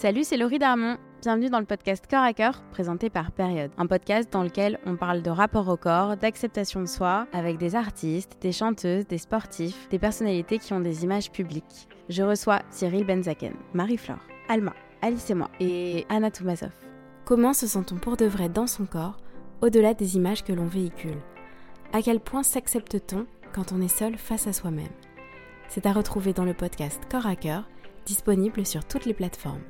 Salut, c'est Laurie Darmon. Bienvenue dans le podcast Corps à Cœur, présenté par Période. Un podcast dans lequel on parle de rapport au corps, d'acceptation de soi, avec des artistes, des chanteuses, des sportifs, des personnalités qui ont des images publiques. Je reçois Cyril Benzaken, Marie-Flore, Alma, Alice et moi, et Anna Toumasov. Comment se sent-on pour de vrai dans son corps, au-delà des images que l'on véhicule? À quel point s'accepte-t-on quand on est seul face à soi-même? C'est à retrouver dans le podcast Corps à Cœur, disponible sur toutes les plateformes.